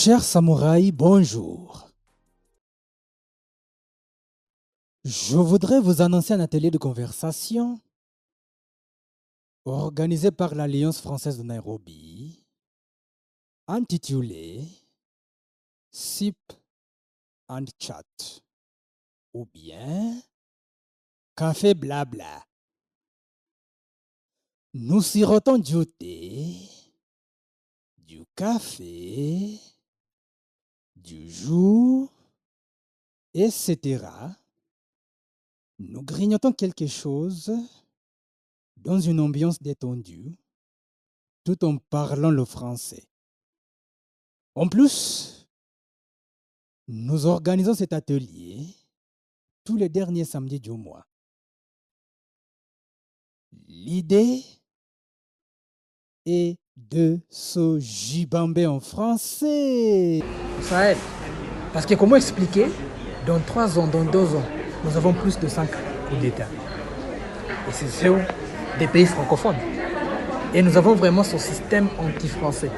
Chers samouraïs, bonjour. Je voudrais vous annoncer un atelier de conversation organisé par l'Alliance française de Nairobi, intitulé SIP and Chat ou bien Café Blabla. Nous sirotons du thé, du café, du jour, etc. Nous grignotons quelque chose dans une ambiance détendue, tout en parlant le français. En plus, nous organisons cet atelier tous les derniers samedis du mois. L'idée est de se gibamber en français. Parce que comment expliquer Dans trois ans, dans deux ans, nous avons plus de cinq coups d'État. Et ce sont des pays francophones. Et nous avons vraiment ce système anti-français.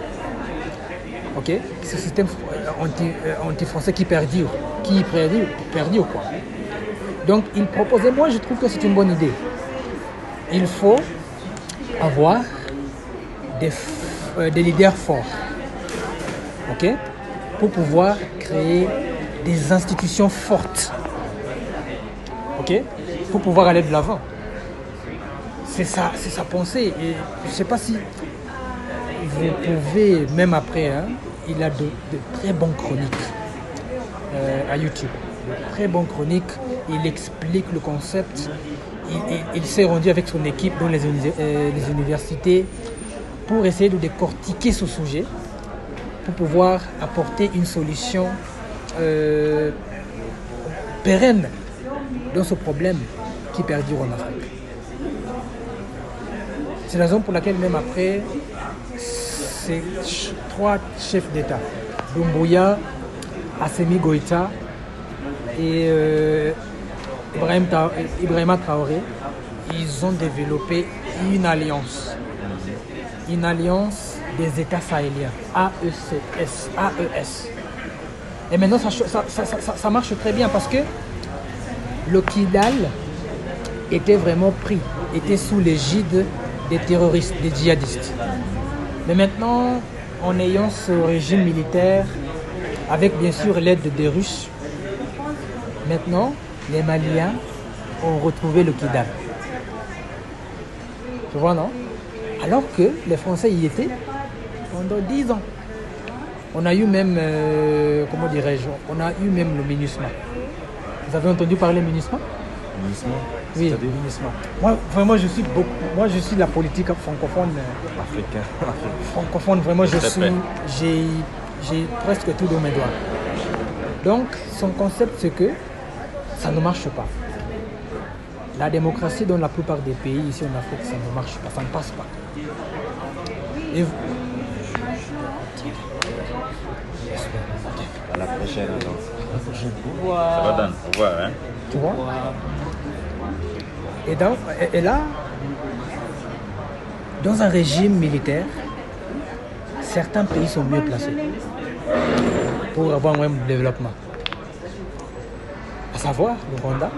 Ok? Ce système euh, euh, anti-français qui perdure. Qui perdure, perdure quoi. Donc il proposait, moi je trouve que c'est une bonne idée. Il faut avoir euh, des leaders forts. Ok Pour pouvoir créer des institutions fortes. Ok Pour pouvoir aller de l'avant. C'est ça, c'est sa pensée. Et je ne sais pas si vous pouvez, même après, hein, il a de, très bonnes chroniques euh, à YouTube. De très bonnes chroniques. Il explique le concept. Il, s'est rendu avec son équipe dans les, euh, les universités pour essayer de décortiquer ce sujet, pour pouvoir apporter une solution euh, pérenne dans ce problème qui perdure en Afrique. C'est la raison pour laquelle même après, ces trois chefs d'État, Doumbouya, Assemi Goïta et euh, Ibrahim Ibrahima Traoré, ils ont développé une alliance. Une alliance des États sahéliens, AECS, AES. Et maintenant, ça, ça- marche très bien parce que le Kidal était vraiment pris, était sous l'égide des terroristes, des djihadistes. Mais maintenant, en ayant ce régime militaire, avec bien sûr l'aide des Russes, maintenant, les Maliens ont retrouvé le Kidal. Tu vois, non? Alors que les Français y étaient pendant 10 ans. On a eu même, euh, comment dirais-je, on a eu même le MINUSMA. Vous avez entendu parler MINUSMA? Munisme Oui, MINUSMA. Moi, vraiment, je suis beaucoup, moi, je suis de la politique francophone. euh, africain. francophone, vraiment, je suis, j'ai, j'ai presque tout dans mes doigts. Donc, son concept, c'est que ça ne marche pas. La démocratie dans la plupart des pays ici en Afrique, ça ne marche pas, ça ne passe pas. Et vous- À la prochaine alors. Ça va Dan, au revoir. Hein? tu vois? Et, dans- et- et là, dans un régime militaire, certains pays sont mieux placés pour avoir un même développement. À savoir le Rwanda,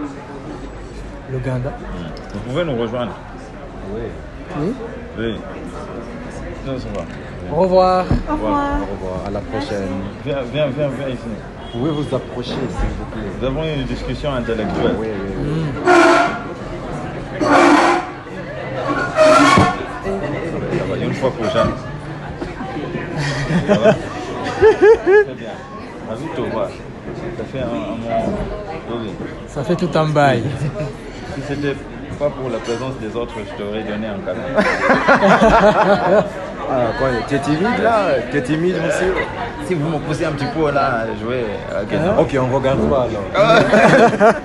le Ghana. Vous pouvez nous rejoindre. Oui. Oui. Oui. Non, ça va. Au revoir. Au revoir. Au revoir. À la prochaine. Viens, viens, viens, viens ici. Vous pouvez vous approcher s'il vous plaît. Nous avons eu une discussion intellectuelle. Oui, oui, oui. Ça va, une fois pour jamais. Ça va Très bien. À vite, au revoir. Ça fait un, un moment. Ça fait tout un bail. Si c'était pas pour la présence des autres, je t'aurais donné un câlin. Ah, quoi, tu es timide là? Tu es timide, monsieur? Si vous me poussez un petit peu là, je vais. ok. Ok, on regarde pas alors.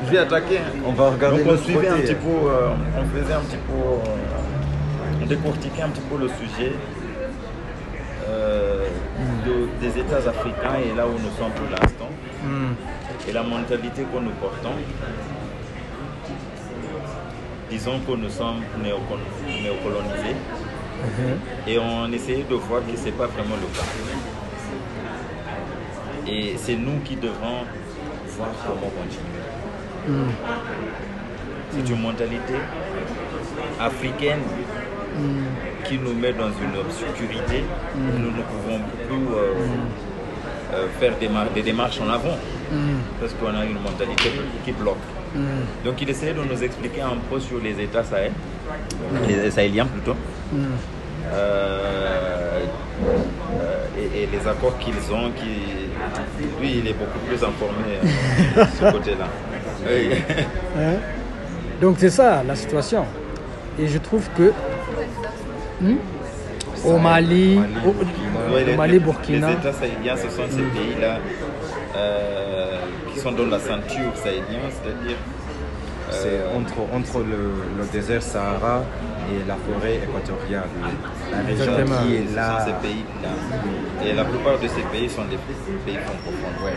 Je vais attaquer. On va regarder Donc on suivait un petit peu, euh, on faisait un petit peu, euh, on décortiquait un petit peu le sujet euh, de- des États africains et là où nous sommes pour l'instant et la mentalité que nous portons. Disons que nous sommes néocol- néocolonisés et on essayait de voir que ce n'est pas vraiment le cas. Et c'est nous qui devrons voir comment continuer. Hmm. C'est une mentalité africaine qui nous met dans une obscurité. Nous ne pouvons plus euh, euh, faire des, des démarches en avant parce qu'on a une mentalité qui bloque. Donc il essayait de nous expliquer un peu sur les États Sahel, les Sahéliens plutôt, Euh, euh, et, et les accords qu'ils ont. Qui, lui, il est beaucoup plus informé euh, de ce côté-là. Oui. Hein? Donc c'est ça la situation. Et je trouve que hmm, au Mali, au, Mali, Burkina, Les États sahéliens, ce sont ces pays-là euh, qui sont dans la ceinture sahélienne, c'est-à-dire C'est entre, entre le, le désert Sahara et la forêt équatoriale. La région Exactement. qui est ce sont là. ces pays-là. Et la plupart de ces pays sont des pays francophones. Ouais.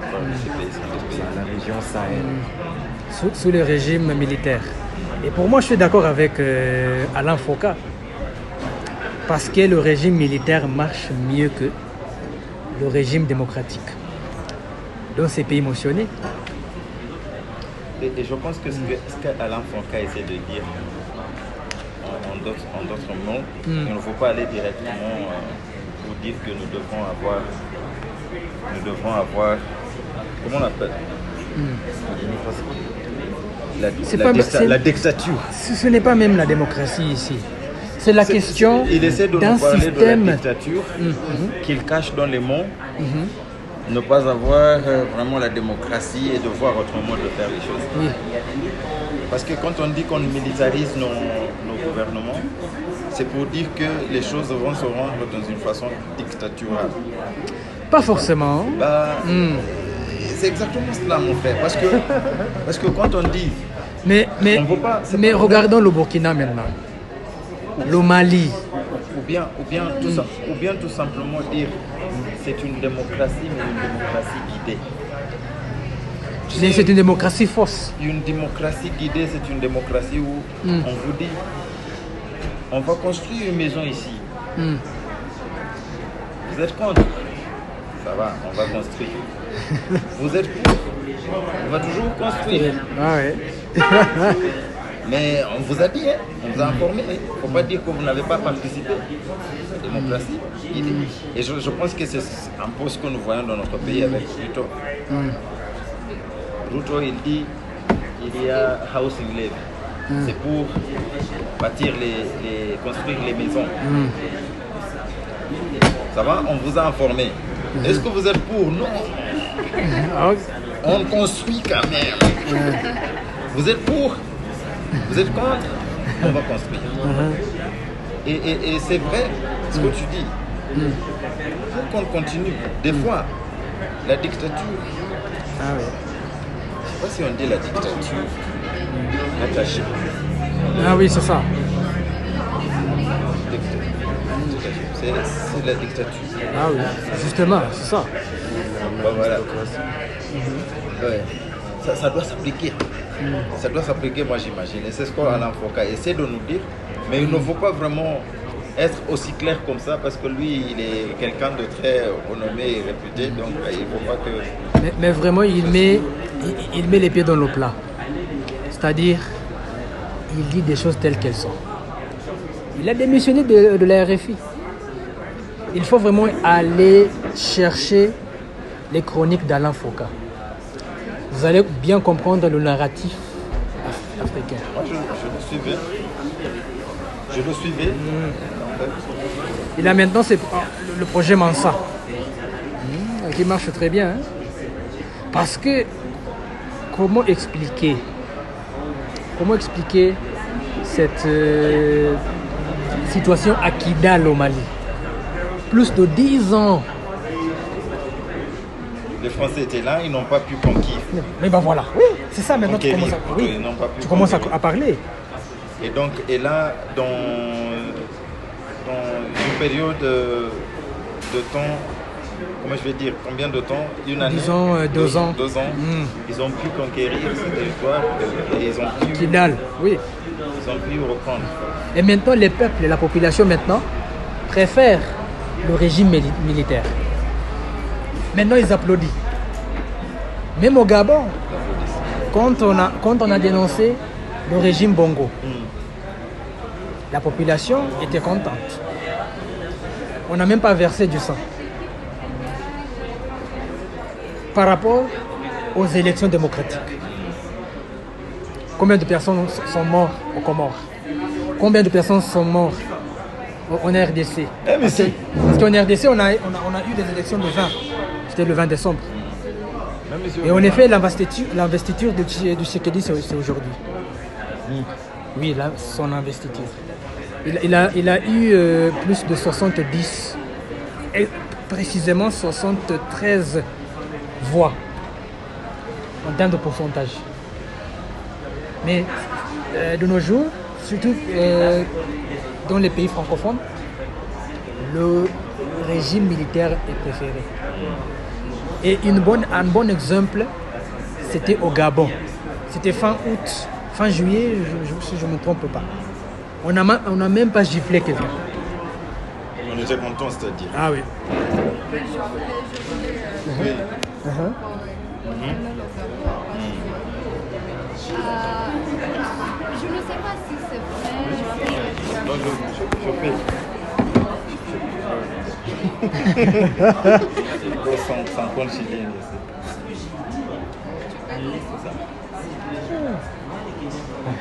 La plupart de ces pays sont des pays. La région Sahel. sous, sous le régime militaire. Et pour moi, je suis d'accord avec euh, Alain Foucault. Parce que le régime militaire marche mieux que le régime démocratique. Dans ces pays mentionnés, Et, et je pense que ce qu'Alain Fonka essaie de dire, en, d'autres mots, Mm. il ne faut pas aller directement euh, pour dire que nous devons avoir, nous devons avoir, comment on appelle? La, C'est la pas- la dictature. ce, ce n'est pas même la démocratie ici. C'est la question Il essaie de d'un nous parler de la système. dictature qu'il cache dans les mots, Mhm. ne pas avoir euh, vraiment la démocratie et de voir autrement de faire les choses. Oui. Parce que quand on dit qu'on militarise nos, nos gouvernements, c'est pour dire que les choses vont se rendre dans une façon dictaturale. Pas forcément. Bah, Hmm. C'est exactement cela, mon frère. Parce que, parce que quand on dit, Mais, mais, On veut pas- c'est mais regardons le Burkina maintenant. Le Mali. ou bien, ou bien, tout, ou bien tout simplement dire, c'est une démocratie, mais une démocratie guidée. C'est c'est une démocratie fausse. Une démocratie guidée, c'est une démocratie où Mm. on vous dit, on va construire une maison ici. Hmm. Vous êtes contre? Ça va, on va construire. Vous êtes pour? On va toujours construire. Ah ouais. Mais on vous a dit, hein, on vous a informé. Il ne faut pas dire que vous n'avez pas participé. La démocratie. Et je, je pense que c'est un peu ce que nous voyons dans notre pays avec Ruto. Ruto, il dit il y a housing levy. C'est pour bâtir les, les- construire les maisons. Ça va? On vous a informé. Est-ce que vous êtes pour? Non. Ah, On construit quand même. Vous êtes pour? Vous êtes contre On va construire. Et, et- et c'est vrai ce que tu dis. Il faut qu'on continue. Des fois, la dictature, ah ouais. je ne sais pas si on dit la dictature attachée. Ah oui, c'est ça. C'est la dictature. Ah oui, justement, c'est ça. Voilà. Ouais. Ça, ça doit s'appliquer. Ça doit s'appliquer, moi j'imagine. Et c'est ce qu'Alain Foucault essaie de nous dire. Mais il ne faut pas vraiment être aussi clair comme ça parce que lui, il est quelqu'un de très renommé et réputé. Donc euh, il ne faut pas que. Mais, vraiment, il met, il, il met les pieds dans le plat. C'est-à-dire, il dit des choses telles qu'elles sont. Il a démissionné de, de la RFI. Il faut vraiment aller chercher les chroniques d'Alain Foucault. Vous allez bien comprendre le narratif af- africain. Moi je, je le suivais. Je le suivais. Fait, Et là maintenant, c'est ah, le- le projet Mansa, Hmm, qui marche très bien. hein. Parce que, comment expliquer? Comment expliquer cette euh, situation à Kidal au Mali? Plus de 10 ans. Les Français étaient là, ils n'ont pas pu conquérir. Mais ben voilà, oui, c'est ça maintenant tu commences à, oui, tu commences à, parler. Et donc, et là, dans, dans une période euh, de temps, comment je vais dire, combien de temps? Une année? Disons, euh, deux ans. Deux ans. Mm. Ils ont pu conquérir ce territoire et ils ont pu, Kidal, oui. ils ont pu reprendre. Et maintenant, les peuples et la population maintenant préfèrent le régime mili- militaire. Maintenant, ils applaudissent. Même au Gabon, quand on a, quand on a dénoncé le régime Bongo, la population était contente. On n'a même pas versé du sang. Par rapport aux élections démocratiques. Combien de personnes sont mortes aux Comores? Combien de personnes sont mortes en RDC Eh. Parce qu'en RDC, on a, on, a, on a eu des élections le 20. C'était le 20 décembre. Et en effet, l'investiture, l'investiture de Tshisekedi, c'est c'est aujourd'hui. Oui, là, son investiture. Il, il a, il a eu euh, plus de 70, et précisément 73 voix en termes de pourcentage. Mais euh, de nos jours, surtout euh, dans les pays francophones, le régime militaire est préféré. Et une bonne, un bon exemple, c'était au Gabon. C'était fin août, fin juillet, je- je- si je ne me trompe pas. On n'a on n'a même pas giflé quelqu'un. On était contents, c'est-à-dire. Ah oui. Oui. Je ne sais pas si c'est vrai. Je, je, je sans, sans compte chilien ici. C'est ça.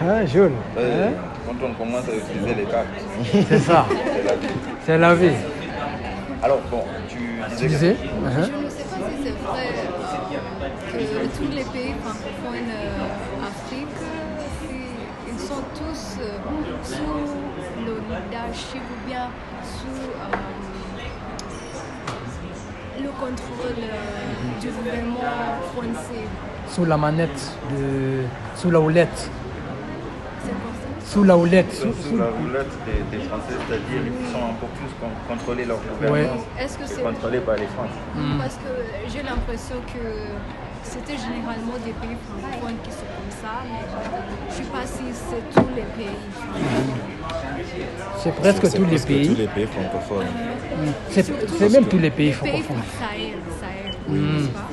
Ah, jaune. Euh, Quand on commence à utiliser les cartes, C'est ça. c'est la vie. C'est la vie. Alors bon, tu Tu disais. Je ne sais pas si c'est vrai que tous les pays francophones euh, Afrique, ils sont tous euh, sous le leadership ou bien sous euh, le contrôle euh, du gouvernement français. Sous la manette, de... sous la houlette. Sous la houlette. Sous, Sous, la roulotte des, des Français, c'est-à-dire qu'ils sont un peu plus con- contrôlés leur gouvernance, Est-ce que c'est contrôlés par les Français. Parce que j'ai l'impression que c'était généralement des pays francophones qui sont comme ça, mais je ne sais pas si c'est tous les pays. C'est presque C'est tous les presque pays. tous les pays francophones. C'est c'est même tous les pays Les pays francophones. Sahel, Sahel, n'est-ce pas?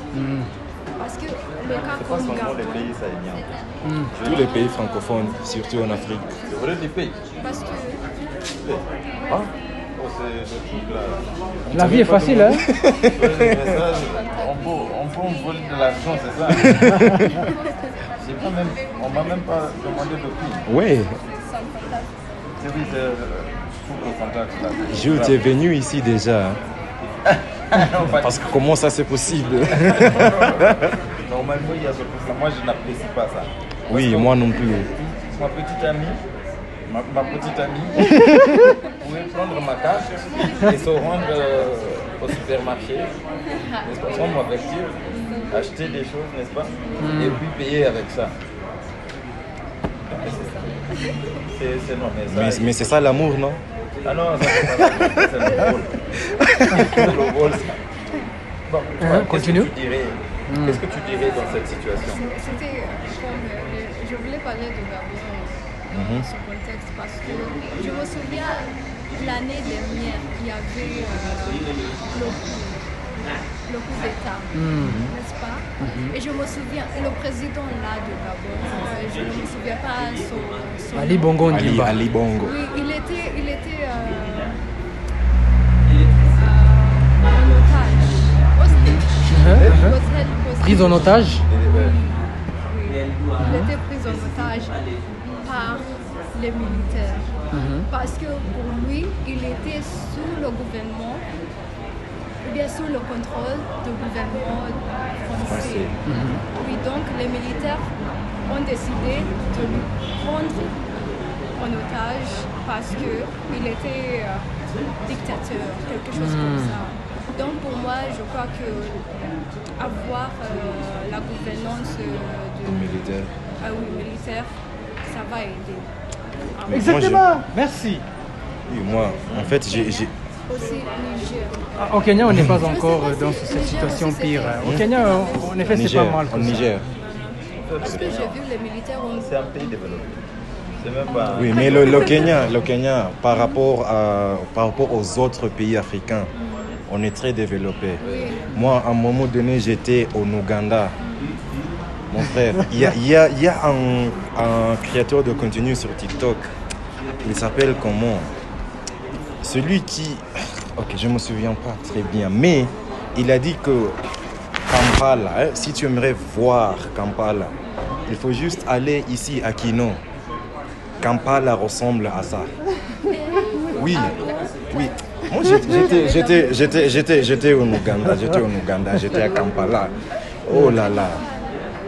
Parce que le cas comme seulement les Gabon, pays sahéliens. Tous les pays francophones, surtout en Afrique. Pays. parce que Ah c'est. La vie est facile, hein on peut, on peut voler de l'argent, c'est ça J'ai pas même, on m'a même pas demandé de prix. Ouais, J'ai dit, c'est euh, tout le contact là. Jules, tu es venu ici déjà. hein. Parce que comment ça c'est possible? Normalement, il y a ce. Moi, je n'apprécie pas ça. Oui, moi non plus. Ma petite amie, ma, ma petite amie, pouvait prendre ma carte et se rendre euh, au supermarché, n'est-ce pas, sans m'avertir, acheter des choses, n'est-ce pas, et puis payer avec ça. C'est non, mais ça. Mais, mais c'est ça l'amour, non? Ah non, ça c'est pas c'est le rôle. Le rôle, ça. Bon, Hein, qu'est-ce continue. que tu dirais? Qu'est-ce que tu dirais dans cette situation? C'était euh, comme. euh, je voulais parler de Gabon ce contexte parce que je me souviens l'année dernière, il y avait euh, le coup, le coup d'État, n'est-ce pas? Et je me souviens, le président là de Gabon, euh, je ne me souviens pas son, son Ali. Bongo Ali. Ali Bongo. Oui, il était, il était euh, euh, en otage. Hein, hein. Prise en otage Oui. Il était pris en otage par les militaires. Parce que pour lui, il était sous le gouvernement, ou bien sous le contrôle du gouvernement français. Oui, donc les militaires ont décidé de lui prendre en otage parce qu'il était euh, dictateur, quelque chose comme ça. Donc pour moi, je crois que avoir euh, la gouvernance euh, de, Militaire. ah oui, militaire, ça va aider. Ah, Exactement. Merci. Oui, moi, en fait, j'ai. j'ai- Aussi Niger. Ah, Au Kenya, on n'est pas encore pas euh, dans si cette Niger situation aussi, pire. Au Kenya, en en effet, c'est pas mal. en ça. Niger. Parce que j'ai vu les militaires ont C'est un pays développé. C'est même pas. Oui, mais le, le Kenya, le Kenya par, rapport à, par rapport aux autres pays africains, on est très développé. Oui. Moi, à un moment donné, j'étais au Ouganda. Mon frère, il y a, un, créateur de contenu sur TikTok. Il s'appelle comment? Celui qui... Ok, je ne me souviens pas très bien. Mais il a dit que Kampala, hein, si tu aimerais voir Kampala, il faut juste aller ici à Kino. Kampala ressemble à ça. Oui, oui. Moi, j'étais au Ouganda, j'étais au Ouganda, j'étais à Kampala. Oh là là.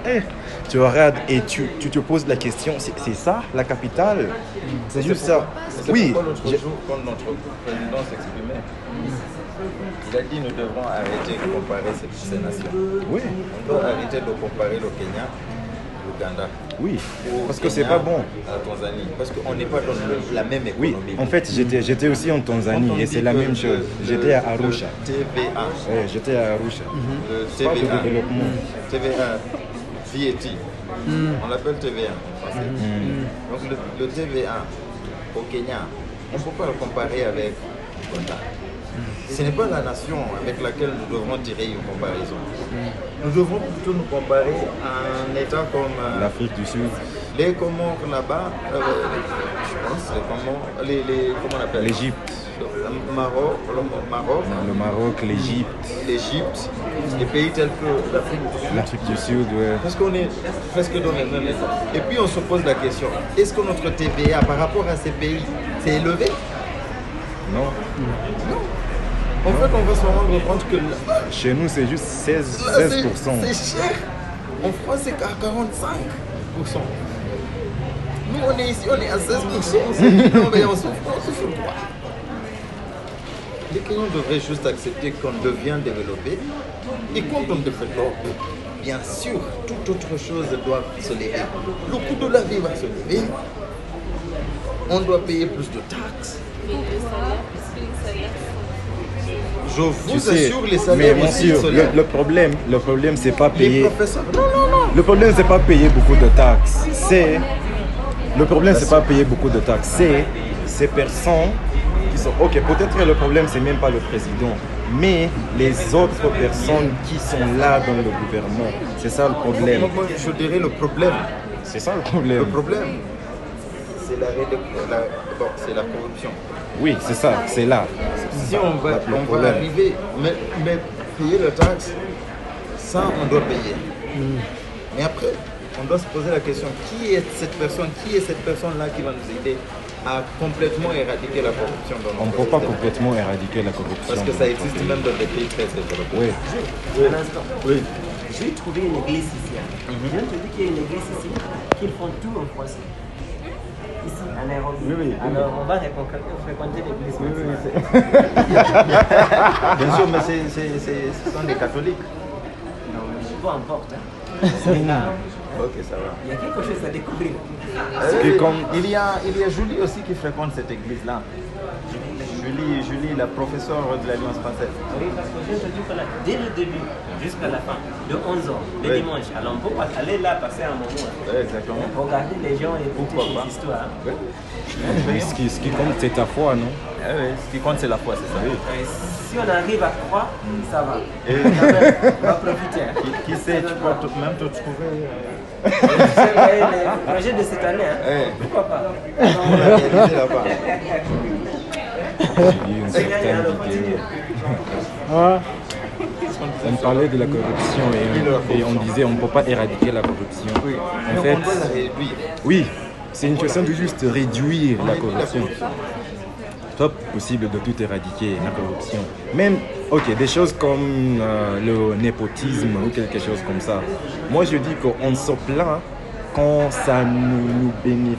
Eh, tu regardes et tu, tu te poses la question, c'est, ça la capitale? C'est juste ça. Oui. l'autre jour, quand notre président s'exprimait, il a dit nous devrons arrêter de comparer ces, ces nations. Oui, On doit arrêter de comparer le Kenya, l'Ouganda. oui. Parce que c'est pas bon. La Tanzanie. Parce qu'on n'est pas dans le- la même Oui, économie. en fait, j'étais, aussi en Tanzanie et c'est la même chose. J'étais à Arusha. TVA. J'étais à Arusha. Le TVA. VAT. On l'appelle TVA en français. Donc le, le TVA au Kenya, on ne peut pas le comparer avec l'Ouganda. Ce n'est pas la nation avec laquelle nous devrons tirer une comparaison. Nous devons plutôt nous comparer à un État comme euh, L'Afrique du Sud, les Comores là-bas, euh, je pense, les Comores, les, les, comment on appelle? l'Égypte, Le Maroc, le Maroc, le Maroc, l'Égypte, l'Égypte, des pays tels que l'Afrique du Sud. l'Afrique du Sud, ouais. Parce qu'on est presque dans les mêmes. Et puis on se pose la question, est-ce que notre TVA par rapport à ces pays, c'est élevé? Non En fait, on va se rendre compte que là, Chez nous, c'est juste 16, là, 16%. c'est c'est cher. En France, c'est qu'à 45%. Nous, on est ici, on est à 16%. On se dit, non, mais on souffre, on souffre quoi Les Kenyans devraient juste accepter qu'on devient développé. Et quand on développe, bien sûr, toute autre chose doit se lever. Le coût de la vie va se lever. On doit payer plus de taxes. Je vous Tu sais, assure, les mais salaires sûr, se le, problème, le problème, c'est pas payer. non, non, non. Le problème, c'est pas payer beaucoup de taxes. C'est le problème, c'est pas payer beaucoup de taxes. C'est ces personnes qui sont. Ok, peut-être le problème, c'est même pas le président, mais les autres personnes qui sont là dans le gouvernement. C'est ça le problème. Je dirais le problème. C'est ça le Le problème. problème, c'est la, réde- la, bon, c'est la corruption. Oui, c'est ça. C'est là. Si on va, on va problème. arriver, mais, mais payer la taxe, ça, on doit payer. Mais après, on doit se poser la question, qui est cette personne, qui est cette personne-là qui va nous aider à complètement éradiquer la corruption dans On ne peut pas complètement éradiquer la corruption. Parce que ça existe même dans des pays très développés. Oui. Un instant. J'ai trouvé une église ici. hein. Je viens de te dire qu'il y a une église ici qu'ils font tout en français. Ici, à Nairobi. Oui, oui, oui. Alors, on va fréquenter fréquenter l'église. Bien sûr, mais c'est, c'est, c'est- ce sont des catholiques. Non, mais peu importe. hein. Ok, ça va. Il y a quelque chose à découvrir. que comme- il, y a, il y a Julie aussi qui fréquente cette église-là. Julie, Julie, la professeure de l'Alliance française. Oui, parce que je te dis que là, dès le début jusqu'à la fin, de 11h, le Oui. dimanche, alors on peut aller là passer un moment. hein. Oui, exactement. Regarder les gens et pas les histoires. Mais ce qui, ce qui compte, c'est ta foi, non? Ah oui, ce qui compte, c'est la foi, c'est ça. Si on arrive à croire, ça va. Et On va profiter. hein. qui, qui sait, tu peux te- même te trouver. euh, le projet de cette année, hein. Ouais. pourquoi pas? On là-bas. J'ai une certaine. On parlait de la corruption et, et on disait on ne peut pas éradiquer la corruption. En Donc fait, oui, c'est une question de juste réduire la corruption. Pas possible de tout éradiquer, la corruption. Même, ok, des choses comme euh, le népotisme ou quelque chose comme ça. Moi, je dis qu'on se plaint quand ça nous bénéficie,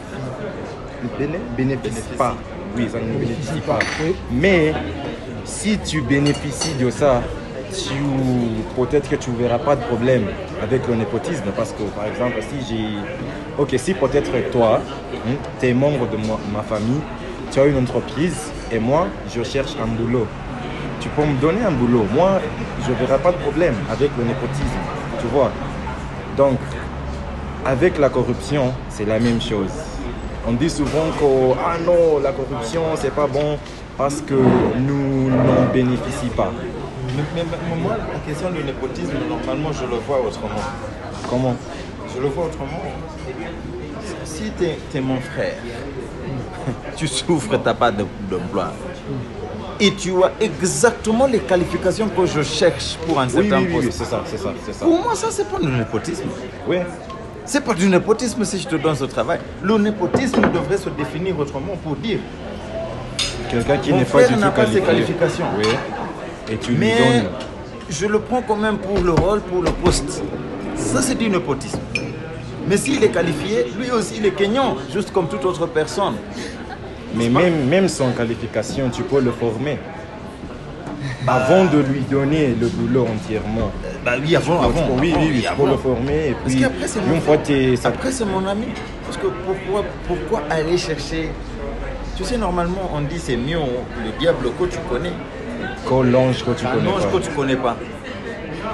béné- bénéficie pas. Oui, ça ne nous bénéficie pas. Mais si tu bénéficies de ça, peut-être que tu ne verras pas de problème avec le népotisme parce que par exemple si j'ai ok si peut-être toi tu es membre de ma famille tu as une entreprise et moi je cherche un boulot tu peux me donner un boulot moi je ne verrai pas de problème avec le népotisme tu vois donc avec la corruption, c'est la même chose. On dit souvent que ah non, la corruption, c'est pas bon parce que nous n'en bénéficions pas. Mais, moi, la question du népotisme, normalement, je le vois autrement. Comment? Je le vois autrement. Si tu es, mon frère, tu souffres, tu n'as pas de- d'emploi. Et tu as exactement les qualifications que je cherche pour un Oui, certain oui, oui, oui, poste. c'est ça, c'est ça, ça. Pour moi, ça, c'est pas du népotisme. Oui. C'est pas du népotisme si je te donne ce travail. Le népotisme devrait se définir autrement pour dire Quelqu'un qui n'est pas du tout n'a pas ses qualifié. qualifications. Oui. Et tu lui Mais donnes. je le prends quand même pour le rôle, pour le poste. Ça, c'est du népotisme. Mais s'il est qualifié, lui aussi, il est Kenyan, juste comme toute autre personne. Mais même, même sans qualification, tu peux le former. Avant de lui donner le boulot entièrement. Bah oui, avant, avant. oui, avant, oui, oui, tu peux avant. le former. Et Parce puis, qu'après, c'est une mon Après, c'est mon ami. Parce que pourquoi, pourquoi aller chercher? Tu sais, normalement, on dit c'est mieux le diable que tu connais l'ange que tu connais pas. que tu connais pas.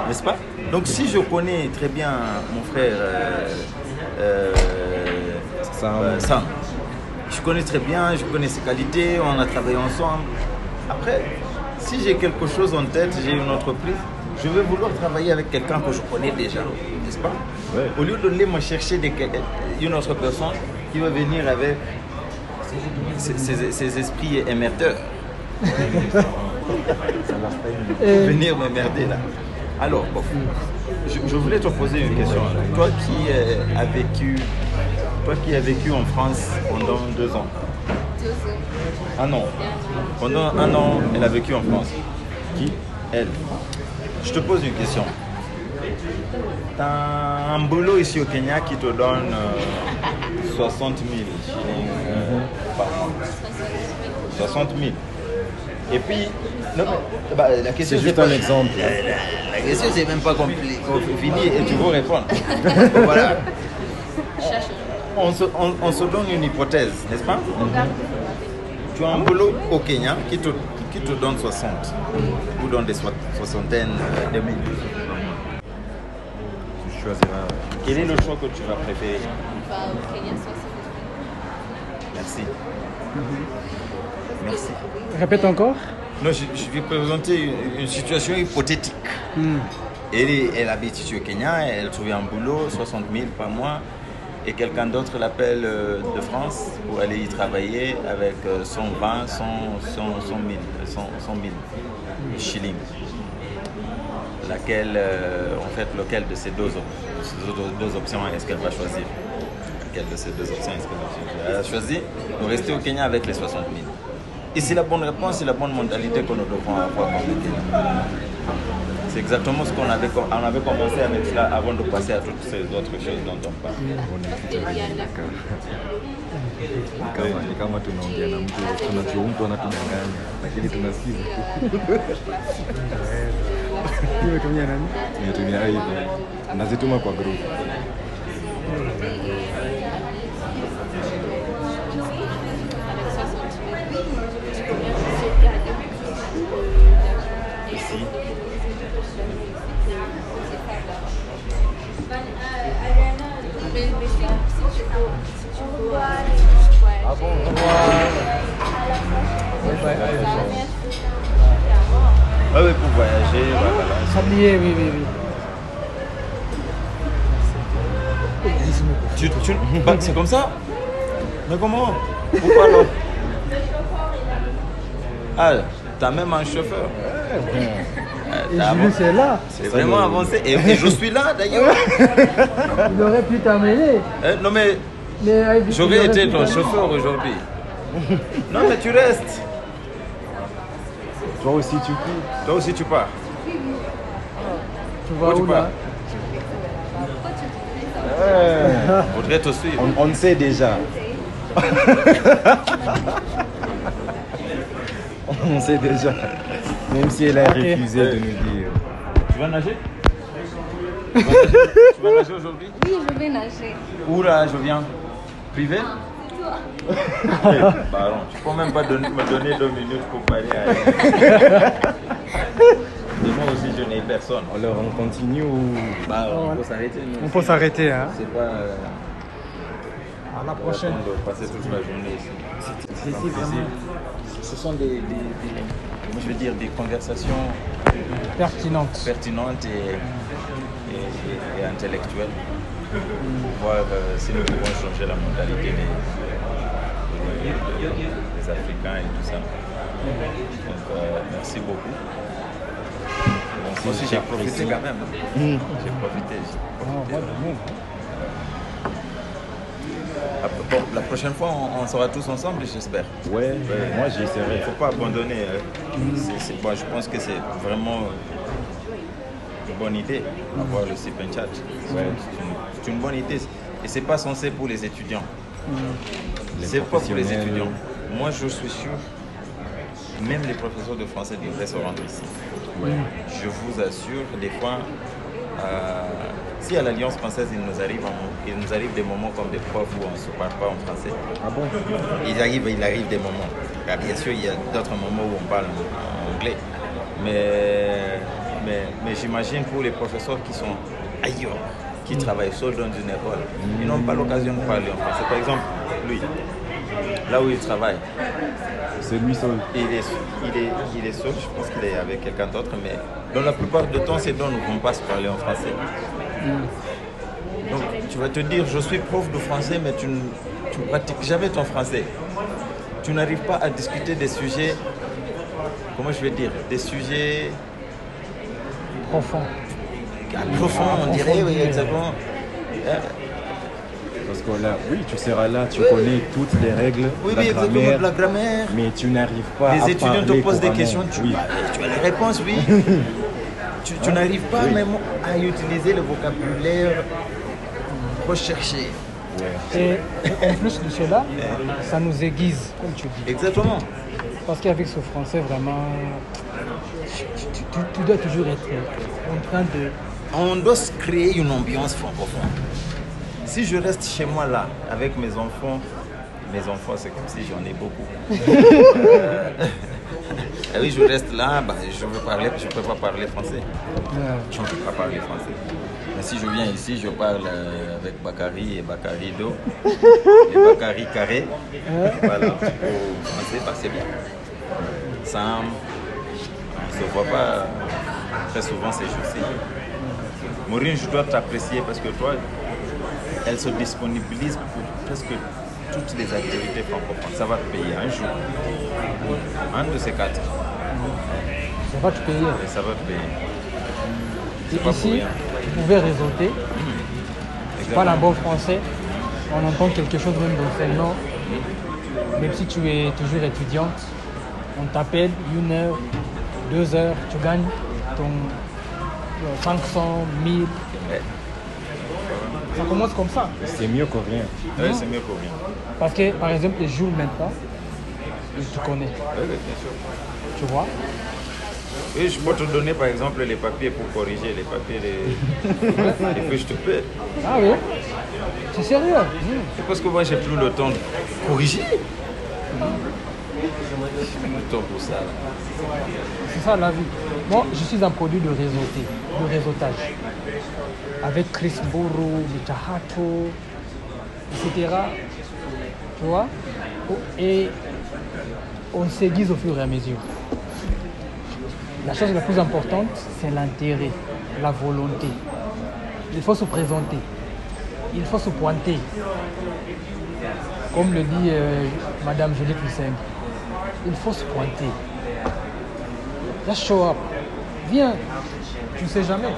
N'est-ce pas? Donc, si je connais très bien mon frère euh, euh, Sam. euh, Sam, je connais très bien, je connais ses qualités, on a travaillé ensemble. Après, si j'ai quelque chose en tête, j'ai une entreprise, je vais vouloir travailler avec quelqu'un que je connais déjà, n'est-ce pas? Ouais. Au lieu de aller me chercher des- une autre personne qui va venir avec ses, ses- ses esprits émetteurs. Et- venir me merder là. Alors, bon, je, je voulais te poser une question. Toi qui euh, as vécu, toi qui as vécu en France pendant deux ans. Un an. Pendant un an, elle a vécu en France. Qui? Elle. Je te pose une question. Tu as un boulot ici au Kenya qui te donne euh, 60 000 shillings euh, par mois. 60 000. Et puis, non, mais, bah, la question C'est juste pas- un exemple. La, la- la question c'est même pas compli- com- fini et tu veux répondre. voilà. On se, on- on se donne une hypothèse, n'est-ce pas? Tu as un boulot au Kenya qui te, qui te donne 60 ou dans des soix- soixantaines euh, de mille. Tu choisiras. Quel est le choix que tu vas préférer? Merci. Merci. Répète encore. Non, je, je vais présenter une, une situation hypothétique. Elle, est- elle habite ici au Kenya, elle a trouvé un boulot, 60 000 par mois, et quelqu'un d'autre l'appelle euh, de France pour aller y travailler avec euh, 120, 100, 100, 100 000, 100, 100 000 shillings. Laquelle, euh, en fait, lequel de ces deux, op- ces deux- deux options est-ce qu'elle va choisir? Laquelle de ces deux options est-ce choisi de rester au Kenya avec les 60 000. Et c'est la bonne réponse, c'est la bonne mentalité que nous devons avoir comme le Kenya. C'est exactement ce qu'on avait, on avait commencé avec cela avant de passer à toutes ces autres choses dont on parle. Kama, ni kama tunaongea na mtu tunajua mtu anatudanganya lakini tunasikiza Nimetumia nani? tunatumia hivyo nazituma kwa group Oui, oui, pour voyager, voilà. Sablier, oui, oui, oui. Tu, tu, bah, c'est comme ça Mais comment? Pourquoi alors? Ah, t'as même un chauffeur. Et c'est là. C'est vraiment avancé. Et, et je suis là d'ailleurs. Il aurait pu t'amener. Euh, non mais Mais euh, j'aurais été ton chauffeur aujourd'hui. Non mais tu restes. toi aussi tu cours Toi aussi tu pars. Tu vois Où tu où pars là Faudrait te suivre. on, on sait déjà on sait déjà même si elle a refusé de nous dire Tu vas nager Tu vas nager, aujourd'hui? Oui, je vais nager. Où là je viens? Privé? Eh, Bah non, tu peux même pas donner- me donner deux minutes pour parler à elle. Et moi aussi je n'ai personne. alors on continue ou Bah on peut s'arrêter. On aussi. peut s'arrêter. Hein. C'est pas. euh, À la on va prochaine. attendre de passer toute la journée ici. C'est difficile. Ce sont des, des- des- comment je veux dire, des conversations Pertinente. pertinente et, et- et- et intellectuelle pour voir euh, si nous pouvons changer la mentalité des, des- des- des Africains et tout ça. Donc, euh, merci beaucoup. Bon, moi aussi, j'ai profité quand même. hein. J'ai profité. j'ai. Ah, Bon, la prochaine fois, on, on sera tous ensemble, j'espère. Ouais, ouais, moi j'essaierai. Il ne faut pas abandonner. euh. Bon, je pense que c'est vraiment euh, une bonne idée d'avoir le Sipen Chat. C'est Ouais. c'est une, bonne idée. Et c'est pas censé pour les étudiants. Les C'est pas pour les étudiants. Moi, je suis sûr, même les professeurs de français devraient se rendre ici. Je vous assure, des fois, euh, si à l'Alliance française, il nous, arrive il nous arrive des moments comme des profs où on ne se parle pas en français. Ah bon? Il arrive, il arrive des moments. Ah, bien sûr, il y a d'autres moments où on parle en anglais. Mais, mais, mais j'imagine pour les professeurs qui sont ailleurs, qui travaillent seuls dans une école, ils n'ont pas l'occasion de parler en français. Par exemple, lui, là où il travaille, C'est lui seul. il est, il est, il est seul, je pense qu'il est avec quelqu'un d'autre, mais dans la plupart du temps, ces dons ne vont pas se parler en français. Donc tu vas te dire, je suis prof de français, mais tu ne tu ne pratiques jamais ton français. Tu n'arrives pas à discuter des sujets, comment je vais dire, des sujets Profond. profonds, on dirait, oui, exactement. Euh, Parce que là, oui, tu seras là, tu Oui. connais toutes les règles, Oui, la oui, exactement, grammaire, de la grammaire. mais tu n'arrives pas à Les étudiants te posent des questions, tu, Oui. bah, tu as les réponses, oui. tu tu n'arrives pas Oui. même à utiliser le vocabulaire recherché. Ouais. Et en plus de cela, ça nous aiguise, comme tu dis. Exactement. Parce qu'avec ce français, vraiment, tu, tu- tu- tu dois toujours être en train de. On doit se créer une ambiance francophone. Si je reste chez moi là, avec mes enfants, mes enfants, c'est comme si j'en ai beaucoup. Ah oui, je reste là, bah, je veux parler, je ne peux pas parler français. Je ne peux pas parler français. Mais si je viens ici, je parle euh, avec Bakary et Bakary Do, et Bakary Carré. Voilà, au français, bah, c'est bien. Sam, on ne se voit pas très souvent ces jours-ci. Maureen, je dois t'apprécier parce que toi, elle se disponibilise pour presque toutes les activités francophones. Ça va te payer un jour. Un de ces quatre. Ça va te payer. Et ça va te payer. Et ici, vous pouvez réseauter. Tu parles un bon français, on entend quelque chose même d'enseignant. Même si tu es toujours étudiante, on t'appelle une heure, deux heures, tu gagnes ton euh, 500, 1000. Ça commence comme ça. C'est mieux que rien. Oui, c'est mieux pour rien. Parce que, par exemple, les jours maintenant, je te connais, Oui, bien sûr. tu vois? Oui, je peux te donner par exemple les papiers pour corriger, les papiers, les, les fiches de paie. Ah oui? C'est sérieux? C'est parce que moi, j'ai plus le temps de corriger. J'ai plus le temps pour ça. là. Ça la vie. Moi, je suis un produit de réseauté, de réseautage. Avec Chris Boro, Mitahato, etc. Tu vois? Et on s'aiguise au fur et à mesure. La chose la plus importante, c'est l'intérêt, la volonté. Il faut se présenter. Il faut se pointer. Comme le dit euh, Madame Juliette Lucen, il faut se pointer. Just show up. Viens. Tu ne sais jamais.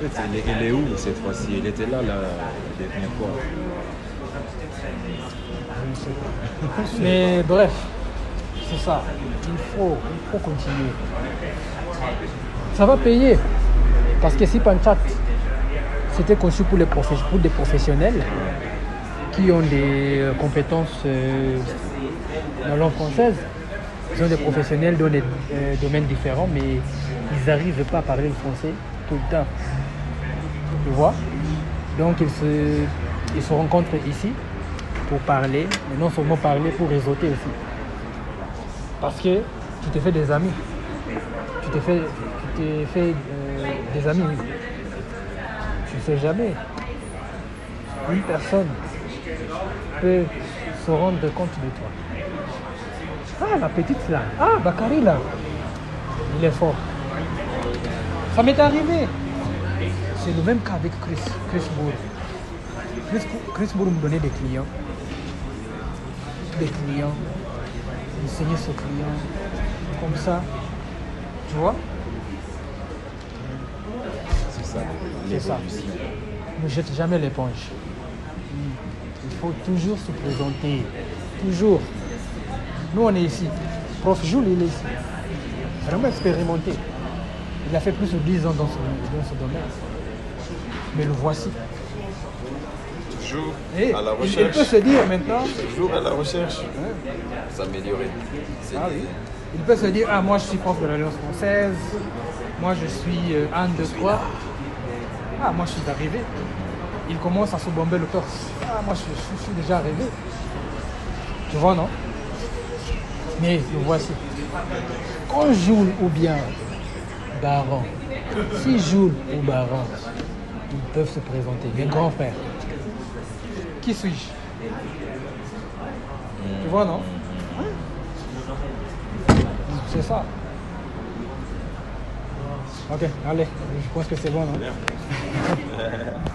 Elle, est- elle est où cette fois-ci? Elle était là la dernière fois. Mais bref, c'est ça. Il faut, il faut continuer. Ça va payer. Parce que si Panchat, c'était conçu pour, les pour des professionnels qui ont des compétences euh, dans langue française, ils ont des professionnels dans des euh, domaines différents, mais ils n'arrivent pas à parler le français tout le temps. Tu vois? Donc ils se, ils se rencontrent ici pour parler, mais non seulement parler, pour réseauter aussi. Parce que tu te fais des amis. Tu te fais, tu euh, des amis. Tu ne sais jamais. Une personne peut se rendre compte de toi. Ah, la petite là. Ah, Bakary là. il est fort. Ça m'est arrivé. C'est le même cas avec Chris, Chris Moore. Chris, Chris Moore me donnait des clients. Des clients. Il saignait ce client. Comme ça. Tu vois? C'est ça, C'est ça. Ne jette jamais l'éponge. Il faut toujours se présenter. Toujours. Nous, on est ici. Prof Jules, il est ici. Vraiment expérimenté. Il a fait plus de 10 ans dans ce, dans ce domaine. Mais le voici. Toujours Et à la il- il, recherche. peut se dire maintenant, Toujours à la recherche. S'améliorer. C'est ah oui, il peut se dire, ah moi je suis prof de l'Alliance française, moi je suis euh, Anne de Troyes. Ah moi je suis arrivé. Il commence à se bomber le torse. Ah moi je, je- je suis déjà arrivé. Tu vois non? Mais voici. Quand Jules ou bien Baron, si Jules ou Baron, ils peuvent se présenter, mes grands frères, qui suis-je? Tu vois non? C'est ça. Ok, allez, je pense que c'est bon, non?